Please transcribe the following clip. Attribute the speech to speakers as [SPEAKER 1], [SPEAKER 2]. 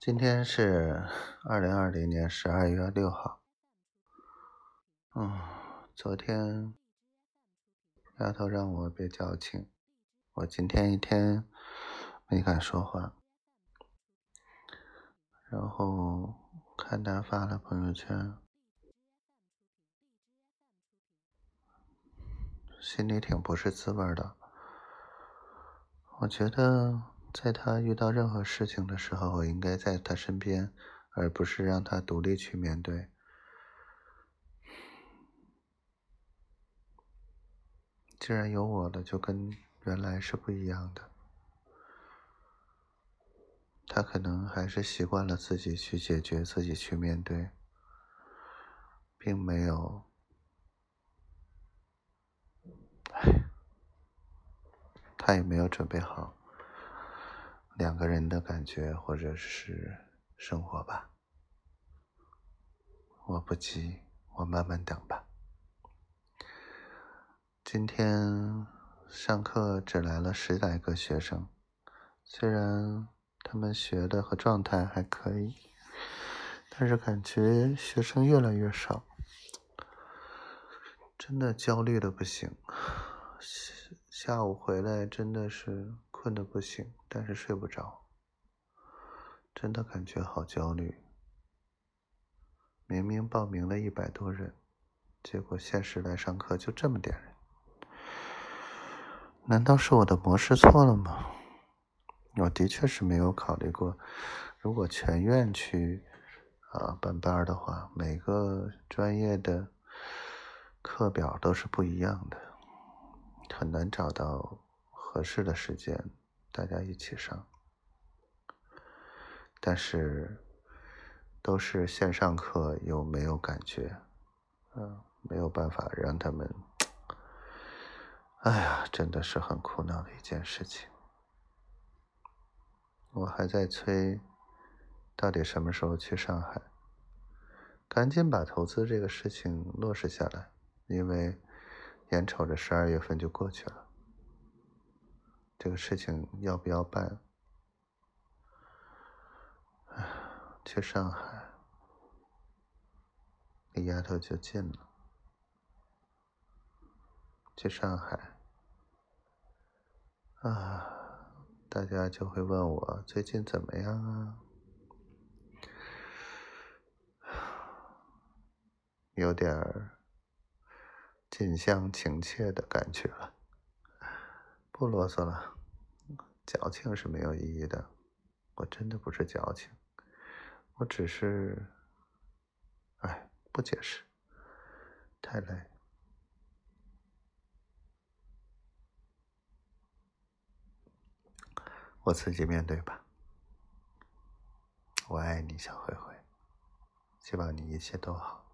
[SPEAKER 1] 今天是二零二零年十二月六号。嗯，昨天丫头让我别矫情，我今天一天没敢说话。然后看她发了朋友圈，心里挺不是滋味的。我觉得。在他遇到任何事情的时候，我应该在他身边，而不是让他独立去面对。既然有我了，就跟原来是不一样的。他可能还是习惯了自己去解决，自己去面对，并没有，他也没有准备好。两个人的感觉，或者是生活吧。我不急，我慢慢等吧。今天上课只来了十来个学生，虽然他们学的和状态还可以，但是感觉学生越来越少，真的焦虑的不行。下午回来真的是。困得不行，但是睡不着，真的感觉好焦虑。明明报名了一百多人，结果现实来上课就这么点人，难道是我的模式错了吗？我的确是没有考虑过，如果全院去啊办班的话，每个专业的课表都是不一样的，很难找到。合适的时间，大家一起上。但是都是线上课，又没有感觉，嗯，没有办法让他们。哎呀，真的是很苦恼的一件事情。我还在催，到底什么时候去上海？赶紧把投资这个事情落实下来，因为眼瞅着十二月份就过去了。这个事情要不要办？去上海，离丫头就近了。去上海，啊，大家就会问我最近怎么样啊？有点近乡情怯的感觉了。不啰嗦了，矫情是没有意义的。我真的不是矫情，我只是……哎，不解释，太累。我自己面对吧。我爱你，小灰灰。希望你一切都好。